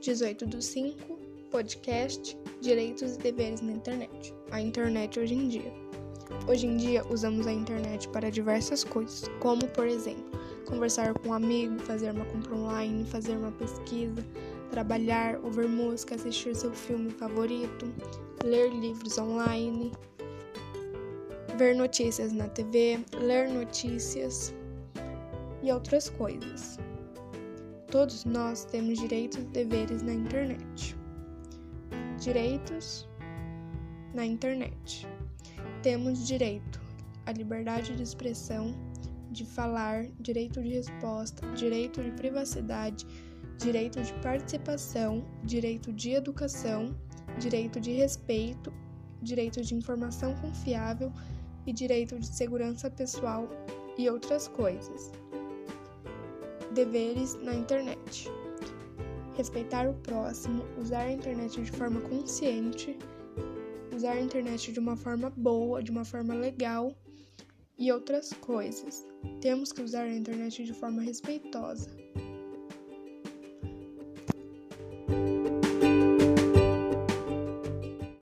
18 do 5, podcast Direitos e Deveres na Internet. A internet hoje em dia. Hoje em dia usamos a internet para diversas coisas, como por exemplo, conversar com um amigo, fazer uma compra online, fazer uma pesquisa, trabalhar, ouvir música, assistir seu filme favorito, ler livros online, ver notícias na TV, ler notícias e outras coisas. Todos nós temos direitos e deveres na internet. Direitos na internet. Temos direito à liberdade de expressão, de falar, direito de resposta, direito de privacidade, direito de participação, direito de educação, direito de respeito, direito de informação confiável e direito de segurança pessoal e outras coisas. Deveres na internet: respeitar o próximo, usar a internet de forma consciente, usar a internet de uma forma boa, de uma forma legal e outras coisas. Temos que usar a internet de forma respeitosa.